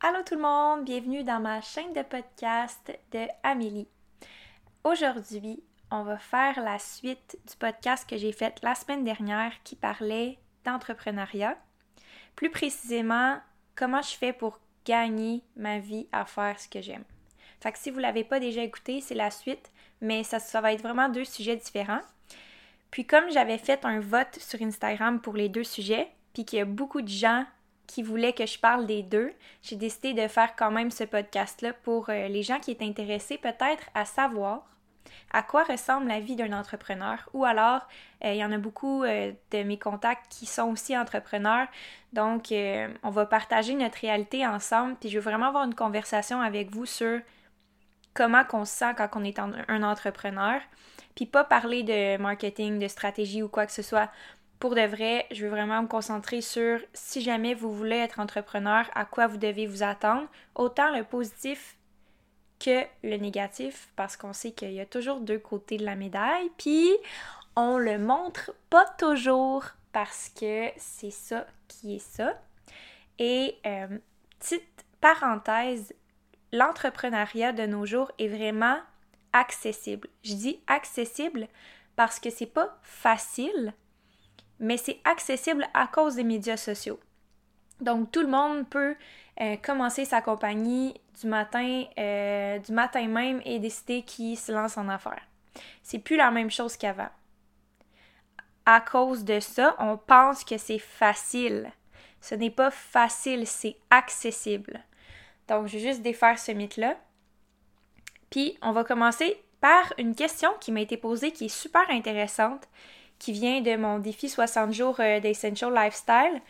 Allô tout le monde, bienvenue dans ma chaîne de podcast de Amélie. Aujourd'hui, on va faire la suite du podcast que j'ai fait la semaine dernière qui parlait d'entrepreneuriat. Plus précisément, comment je fais pour gagner ma vie à faire ce que j'aime. Fait que si vous l'avez pas déjà écouté, c'est la suite, mais ça va être vraiment deux sujets différents. Puis comme j'avais fait un vote sur Instagram pour les deux sujets, puis qu'il y a beaucoup de gens qui voulait que je parle des deux, j'ai décidé de faire quand même ce podcast-là pour euh, les gens qui étaient intéressés peut-être à savoir à quoi ressemble la vie d'un entrepreneur. Ou alors euh, il y en a beaucoup euh, de mes contacts qui sont aussi entrepreneurs. Donc on va partager notre réalité ensemble. Puis je veux vraiment avoir une conversation avec vous sur comment qu'on se sent quand on est un entrepreneur. Puis pas parler de marketing, de stratégie ou quoi que ce soit pour de vrai, je veux vraiment me concentrer sur si jamais vous voulez être entrepreneur, à quoi vous devez vous attendre, autant le positif que le négatif, parce qu'on sait qu'il y a toujours deux côtés de la médaille, puis on le montre pas toujours parce que c'est ça qui est ça. Et euh, petite parenthèse, l'entrepreneuriat de nos jours est vraiment accessible. Je dis accessible parce que c'est pas facile, mais c'est accessible à cause des médias sociaux. Donc tout le monde peut euh, commencer sa compagnie du matin, euh, du matin même et décider qui se lance en affaires. C'est plus la même chose qu'avant. À cause de ça, on pense que c'est facile. Ce n'est pas facile, c'est accessible. Donc, je vais juste défaire ce mythe-là. Puis, on va commencer par une question qui m'a été posée qui est super intéressante qui vient de mon défi 60 jours euh, d'Essential Lifestyle,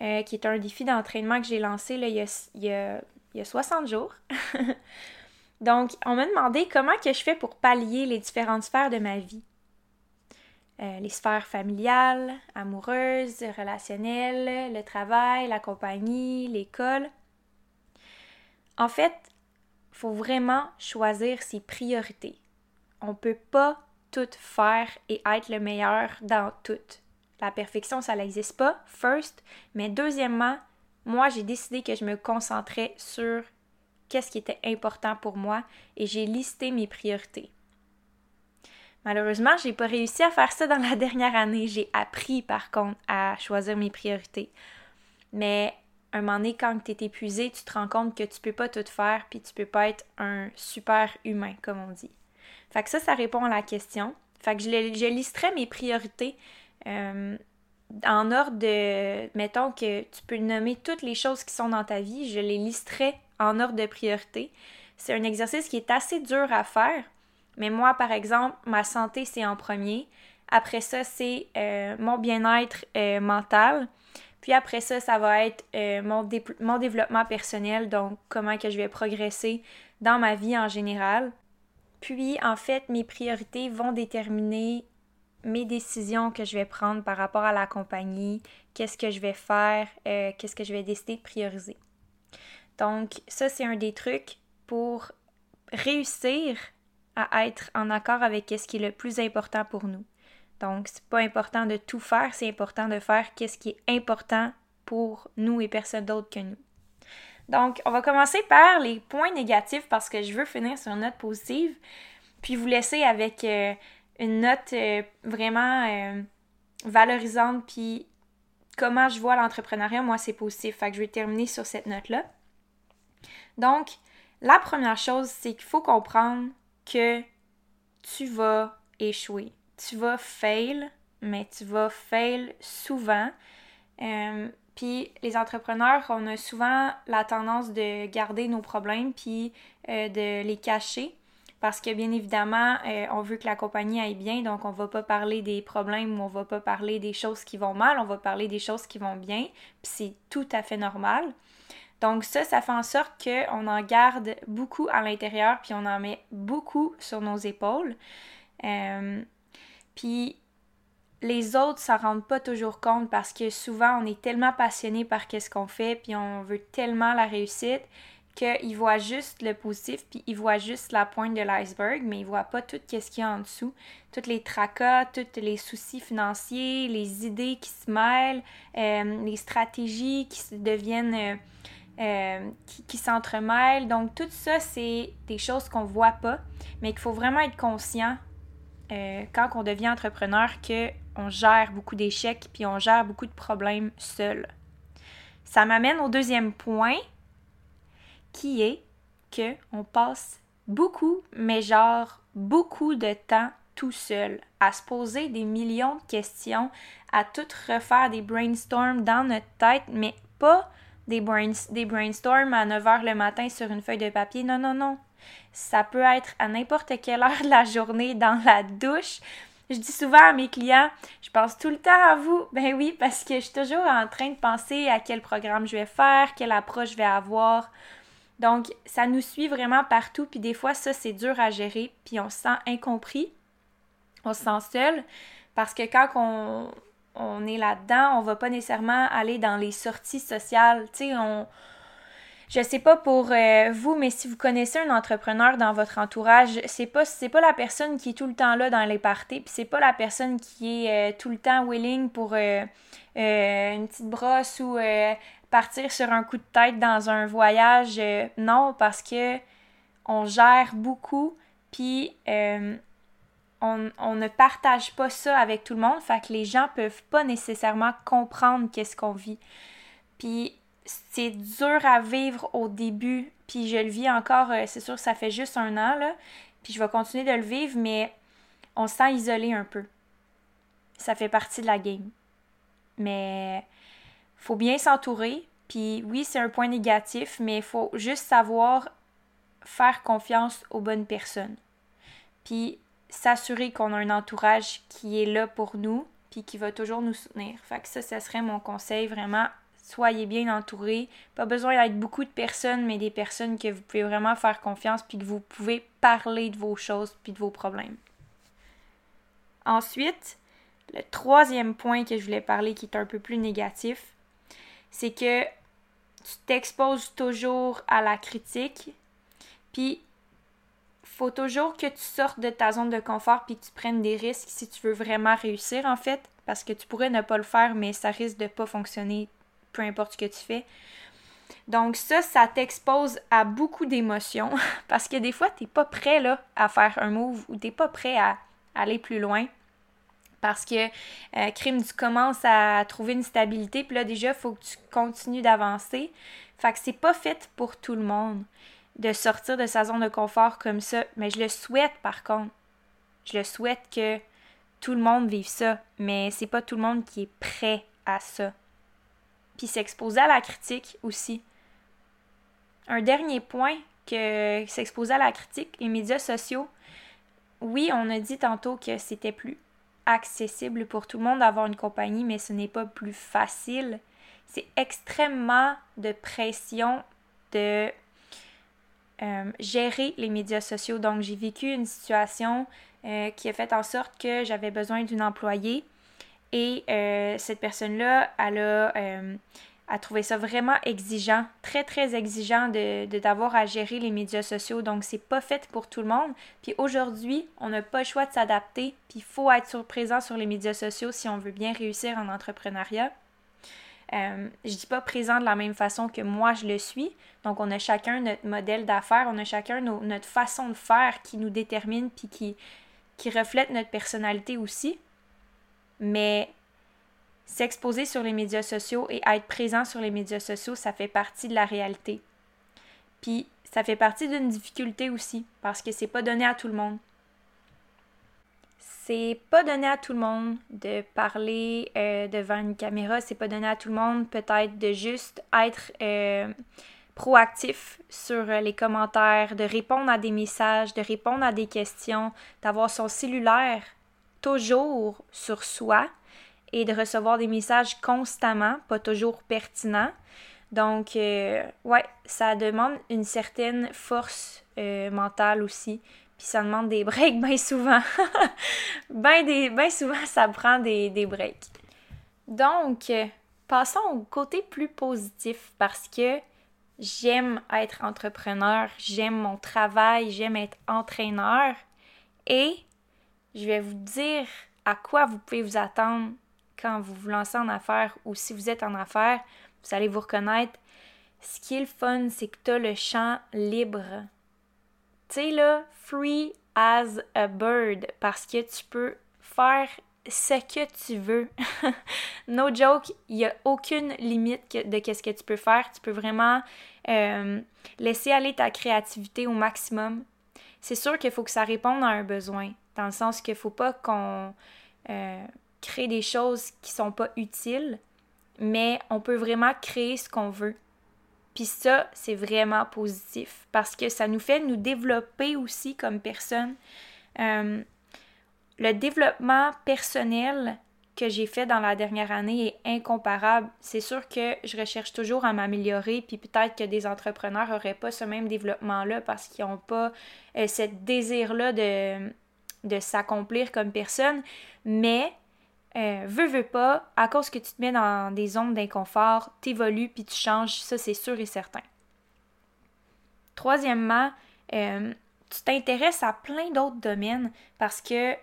euh, qui est un défi d'entraînement que j'ai lancé là, il, y a, il, y a, il, y a, 60 jours. Donc, on m'a demandé comment que je fais pour pallier les différentes sphères de ma vie. Euh, les sphères familiales, amoureuses, relationnelles, le travail, la compagnie, l'école. En fait, il faut vraiment choisir ses priorités. On ne peut pas tout faire et être le meilleur dans tout. La perfection, ça n'existe pas, first. Mais deuxièmement, moi, j'ai décidé que je me concentrais sur qu'est-ce qui était important pour moi et j'ai listé mes priorités. Malheureusement, j'ai pas réussi à faire ça dans la dernière année. J'ai appris par contre à choisir mes priorités. Mais un moment donné, quand tu es épuisé, tu te rends compte que tu peux pas tout faire puis tu peux pas être un super humain, comme on dit. Fait que ça, ça répond à la question. Fait que je, je listerai mes priorités euh, en ordre de. Mettons que tu peux nommer toutes les choses qui sont dans ta vie, je les listerai en ordre de priorité. C'est un exercice qui est assez dur à faire, mais moi, par exemple, ma santé, c'est en premier. Après ça, c'est euh, mon bien-être euh, mental. Puis après ça, ça va être mon, développement personnel, donc comment que je vais progresser dans ma vie en général. Puis, en fait, mes priorités vont déterminer mes décisions que je vais prendre par rapport à la compagnie, qu'est-ce que je vais faire, euh, qu'est-ce que je vais décider de prioriser. Donc, ça, c'est un des trucs pour réussir à être en accord avec ce qui est le plus important pour nous. Donc, c'est pas important de tout faire, c'est important de faire qu'est-ce qui est important pour nous et personne d'autre que nous. Donc, on va commencer par les points négatifs parce que je veux finir sur une note positive, puis vous laisser avec euh, une note euh, vraiment euh, valorisante, puis comment je vois l'entrepreneuriat, moi, c'est positif. Fait que je vais terminer sur cette note-là. Donc, la première chose, c'est qu'il faut comprendre que tu vas échouer. Tu vas fail, mais tu vas fail souvent. Puis les entrepreneurs, on a souvent la tendance de garder nos problèmes puis euh, de les cacher parce que bien évidemment, euh, on veut que la compagnie aille bien, donc on va pas parler des problèmes ou on va pas parler des choses qui vont mal, on va parler des choses qui vont bien, puis c'est tout à fait normal. Donc ça, ça fait en sorte qu'on en garde beaucoup à l'intérieur, puis on en met beaucoup sur nos épaules. Euh, puis les autres s'en rendent pas toujours compte parce que souvent on est tellement passionné par ce qu'on fait puis on veut tellement la réussite qu'ils voient juste le positif puis ils voient juste la pointe de l'iceberg mais ils voient pas tout ce qu'il y a en dessous, tous les tracas, tous les soucis financiers, les idées qui se mêlent, euh, les stratégies qui deviennent euh, euh, qui, s'entremêlent. Donc tout ça, c'est des choses qu'on voit pas, mais qu'il faut vraiment être conscient quand on devient entrepreneur qu'on gère beaucoup d'échecs puis on gère beaucoup de problèmes seul. Ça m'amène au deuxième point qui est que on passe beaucoup, mais genre beaucoup de temps tout seul, à se poser des millions de questions, à tout refaire des brainstorms dans notre tête, mais pas des, des brainstorms à 9 h le matin sur une feuille de papier. Non, non, non. Ça peut être à n'importe quelle heure de la journée dans la douche. Je dis souvent à mes clients, je pense tout le temps à vous. Ben oui, parce que je suis toujours en train de penser à quel programme je vais faire, quelle approche je vais avoir. Donc, ça nous suit vraiment partout, puis des fois, ça, c'est dur à gérer, puis on se sent incompris, on se sent seul, parce que quand on, on est là-dedans, on va pas nécessairement aller dans les sorties sociales. Tu sais, on. Je sais pas pour euh, vous, mais si vous connaissez un entrepreneur dans votre entourage, c'est pas c'est pas la personne qui est tout le temps là dans les parties, puis c'est pas la personne qui est euh, tout le temps willing pour euh, une petite brosse ou partir sur un coup de tête dans un voyage. non, parce que on gère beaucoup, puis on, ne partage pas ça avec tout le monde, fait que les gens peuvent pas nécessairement comprendre qu'est-ce qu'on vit. Puis c'est dur à vivre au début, puis je le vis encore, euh, c'est sûr ça fait juste un an, là, puis je vais continuer de le vivre, mais on se sent isolé un peu. Ça fait partie de la game. Mais faut bien s'entourer, puis oui, c'est un point négatif, mais il faut juste savoir faire confiance aux bonnes personnes. Puis s'assurer qu'on a un entourage qui est là pour nous, puis qui va toujours nous soutenir. Fait que ça, ça serait mon conseil, vraiment. Soyez bien entourés. Pas besoin d'être beaucoup de personnes, mais des personnes que vous pouvez vraiment faire confiance, puis que vous pouvez parler de vos choses, puis de vos problèmes. Ensuite, le troisième point que je voulais parler, qui est un peu plus négatif, c'est que tu t'exposes toujours à la critique, puis faut toujours que tu sortes de ta zone de confort puis que tu prennes des risques si tu veux vraiment réussir en fait, parce que tu pourrais ne pas le faire, mais ça risque de pas fonctionner peu importe ce que tu fais. Donc ça, ça t'expose à beaucoup d'émotions parce que des fois, tu n'es pas prêt là, à faire un move ou tu n'es pas prêt à aller plus loin. Parce que euh, crime, tu commences à trouver une stabilité, puis là déjà, il faut que tu continues d'avancer. Fait que c'est pas fait pour tout le monde de sortir de sa zone de confort comme ça. Mais je le souhaite par contre. Je le souhaite que tout le monde vive ça. Mais c'est pas tout le monde qui est prêt à ça. Puis s'exposer à la critique aussi. Un dernier point que s'exposer à la critique, les médias sociaux. Oui, on a dit tantôt que c'était plus accessible pour tout le monde d'avoir une compagnie, mais ce n'est pas plus facile. C'est extrêmement de pression de euh, gérer les médias sociaux. Donc, j'ai vécu une situation euh, qui a fait en sorte que j'avais besoin d'une employée et euh, cette personne-là, elle a, trouvé ça vraiment exigeant, très très exigeant de d'avoir à gérer les médias sociaux. Donc, c'est pas fait pour tout le monde. Puis aujourd'hui, on n'a pas le choix de s'adapter. Puis il faut être présent sur les médias sociaux si on veut bien réussir en entrepreneuriat. Euh, je dis pas présent de la même façon que moi je le suis. Donc on a chacun notre modèle d'affaires, on a chacun notre façon de faire qui nous détermine puis qui, qui reflète notre personnalité aussi. Mais s'exposer sur les médias sociaux et être présent sur les médias sociaux, ça fait partie de la réalité. Puis ça fait partie d'une difficulté aussi parce que c'est pas donné à tout le monde c'est pas donné à tout le monde de parler euh, devant une caméra, c'est pas donné à tout le monde peut-être de juste être euh, proactif sur les commentaires, de répondre à des messages, de répondre à des questions, d'avoir son cellulaire toujours sur soi et de recevoir des messages constamment, pas toujours pertinents. Donc, euh, ouais, ça demande une certaine force mentale aussi puis ça demande des breaks bien souvent. bien, ben souvent, ça prend des, des breaks. Donc, passons au côté plus positif parce que j'aime être entrepreneur, j'aime mon travail, j'aime être entraîneur et je vais vous dire à quoi vous pouvez vous attendre quand vous vous lancez en affaires ou si vous êtes en affaires, vous allez vous reconnaître. ce qui est le fun, c'est que tu as le champ libre. Tu sais, là, free as a bird, parce que tu peux faire ce que tu veux. no joke, il n'y a aucune limite de ce que tu peux faire. Tu peux vraiment euh, laisser aller ta créativité au maximum. C'est sûr qu'il faut que ça réponde à un besoin, dans le sens qu'il ne faut pas qu'on euh, crée des choses qui sont pas utiles, mais on peut vraiment créer ce qu'on veut. Puis ça, c'est vraiment positif parce que ça nous fait nous développer aussi comme personne. Euh, le développement personnel que j'ai fait dans la dernière année est incomparable. C'est sûr que je recherche toujours à m'améliorer, puis peut-être que des entrepreneurs n'auraient pas ce même développement-là parce qu'ils n'ont pas euh, ce désir-là de, de s'accomplir comme personne. Mais, euh, veux, veux pas, à cause que tu te mets dans des zones d'inconfort, t'évolues puis tu changes, ça c'est sûr et certain. Troisièmement, euh, tu t'intéresses à plein d'autres domaines parce que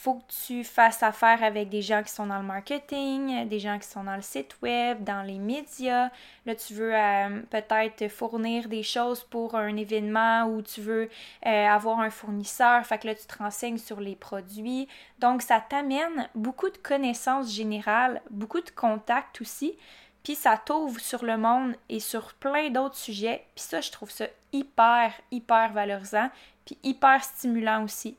faut que tu fasses affaire avec des gens qui sont dans le marketing, des gens qui sont dans le site web, dans les médias. Là, tu veux euh, peut-être fournir des choses pour un événement ou tu veux euh, avoir un fournisseur. Fait que là, tu te renseignes sur les produits. Donc, ça t'amène beaucoup de connaissances générales, beaucoup de contacts aussi. Puis ça t'ouvre sur le monde et sur plein d'autres sujets. Puis ça, je trouve ça hyper, hyper valorisant. Puis hyper stimulant aussi.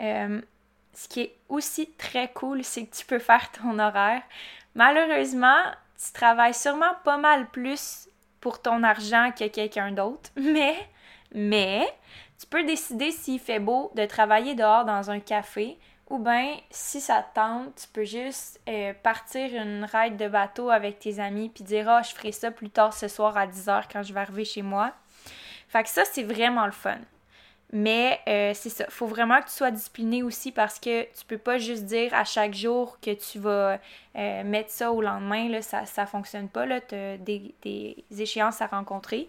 Euh, ce qui est aussi très cool, c'est que tu peux faire ton horaire. Malheureusement, tu travailles sûrement pas mal plus pour ton argent que quelqu'un d'autre, mais, mais, tu peux décider s'il fait beau de travailler dehors dans un café ou bien, si ça te tente, tu peux juste euh, partir une ride de bateau avec tes amis puis dire Ah, je ferai ça plus tard ce soir à 10h quand je vais arriver chez moi. Fait que ça, c'est vraiment le fun. Mais euh, c'est ça, faut vraiment que tu sois discipliné aussi parce que tu peux pas juste dire à chaque jour que tu vas euh, mettre ça au lendemain, là, ça ne fonctionne pas, tu as des, des, échéances à rencontrer.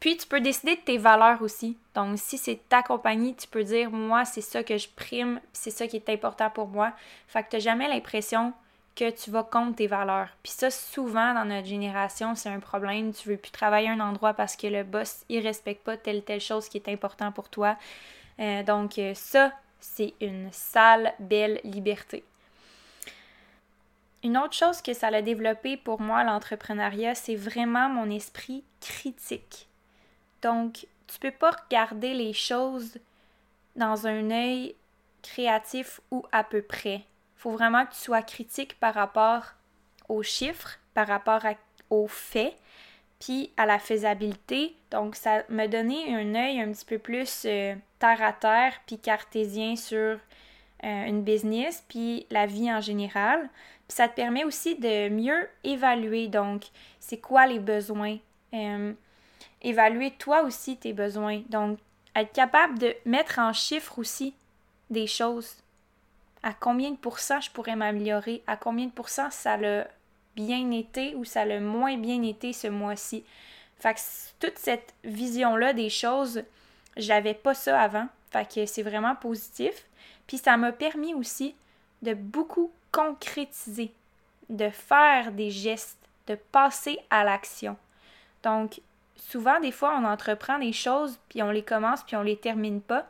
Puis tu peux décider de tes valeurs aussi. Donc si c'est ta compagnie, tu peux dire moi c'est ça que je prime, c'est ça qui est important pour moi. Fait que tu n'as jamais l'impression que tu vas contre tes valeurs. Puis ça, souvent dans notre génération, c'est un problème. Tu veux plus travailler à un endroit parce que le boss, il respecte pas telle telle chose qui est important pour toi. Euh, donc euh, ça, c'est une sale, belle liberté. Une autre chose que ça a développé pour moi, l'entrepreneuriat, c'est vraiment mon esprit critique. Donc, tu peux pas regarder les choses dans un œil créatif ou à peu près faut vraiment que tu sois critique par rapport aux chiffres, par rapport aux faits, puis à la faisabilité. Donc, ça m'a donné un œil un petit peu plus euh, terre à terre, puis cartésien sur euh, une business, puis la vie en général. Puis ça te permet aussi de mieux évaluer, donc, c'est quoi les besoins. Euh, évaluer toi aussi tes besoins. Donc, être capable de mettre en chiffres aussi des choses à combien de pourcents je pourrais m'améliorer, à combien de pourcents ça l'a bien été ou ça l'a moins bien été ce mois-ci. Fait que toute cette vision-là des choses, j'avais pas ça avant. Fait que c'est vraiment positif. Puis ça m'a permis aussi de beaucoup concrétiser, de faire des gestes, de passer à l'action. Donc, souvent, des fois, on entreprend des choses, puis on les commence, puis on les termine pas.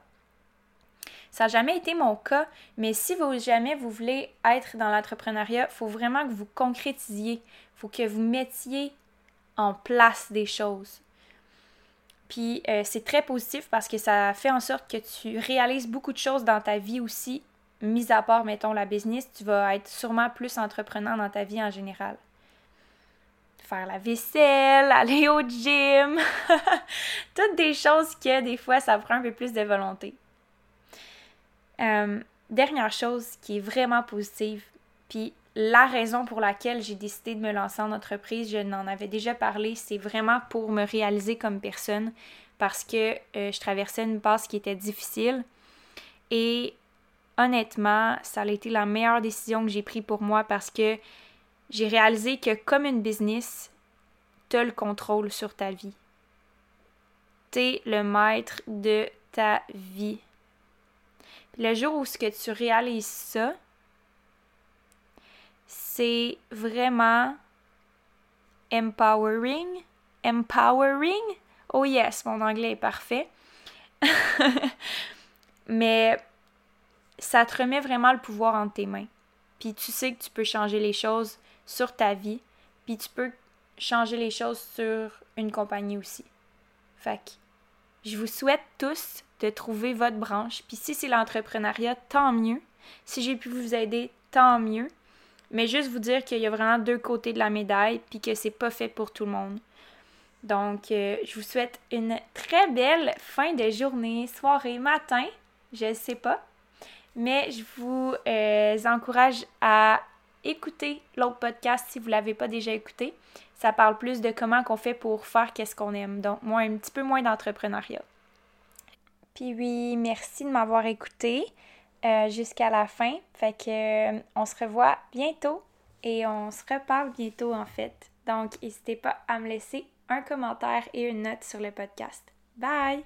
Ça n'a jamais été mon cas, mais si jamais vous voulez être dans l'entrepreneuriat, il faut vraiment que vous concrétisiez. Il faut que vous mettiez en place des choses. Puis euh, c'est très positif parce que ça fait en sorte que tu réalises beaucoup de choses dans ta vie aussi, mis à part, mettons, la business, tu vas être sûrement plus entreprenant dans ta vie en général. Faire la vaisselle, aller au gym, toutes des choses que des fois ça prend un peu plus de volonté. Euh, dernière chose qui est vraiment positive, puis la raison pour laquelle j'ai décidé de me lancer en entreprise, je n'en avais déjà parlé, c'est vraiment pour me réaliser comme personne parce que euh, je traversais une passe qui était difficile et honnêtement, ça a été la meilleure décision que j'ai prise pour moi parce que j'ai réalisé que comme une business, tu as le contrôle sur ta vie. Tu es le maître de ta vie le jour où ce que tu réalises ça, c'est vraiment empowering. Empowering? Oh yes, mon anglais est parfait. Mais ça te remet vraiment le pouvoir entre tes mains. Puis tu sais que tu peux changer les choses sur ta vie. Puis tu peux changer les choses sur une compagnie aussi. Fait je vous souhaite tous de trouver votre branche. Puis si c'est l'entrepreneuriat, tant mieux. Si j'ai pu vous aider, tant mieux. Mais juste vous dire qu'il y a vraiment deux côtés de la médaille, puis que c'est pas fait pour tout le monde. Donc, euh, je vous souhaite une très belle fin de journée, soirée, matin, je ne sais pas. Mais je vous euh, encourage à écouter l'autre podcast si vous ne l'avez pas déjà écouté. Ça parle plus de comment qu'on fait pour faire qu'est-ce qu'on aime. Donc, moi, un petit peu moins d'entrepreneuriat. Puis oui, merci de m'avoir écouté euh, jusqu'à la fin. Fait que on se revoit bientôt et on se reparle bientôt en fait. Donc, n'hésitez pas à me laisser un commentaire et une note sur le podcast. Bye!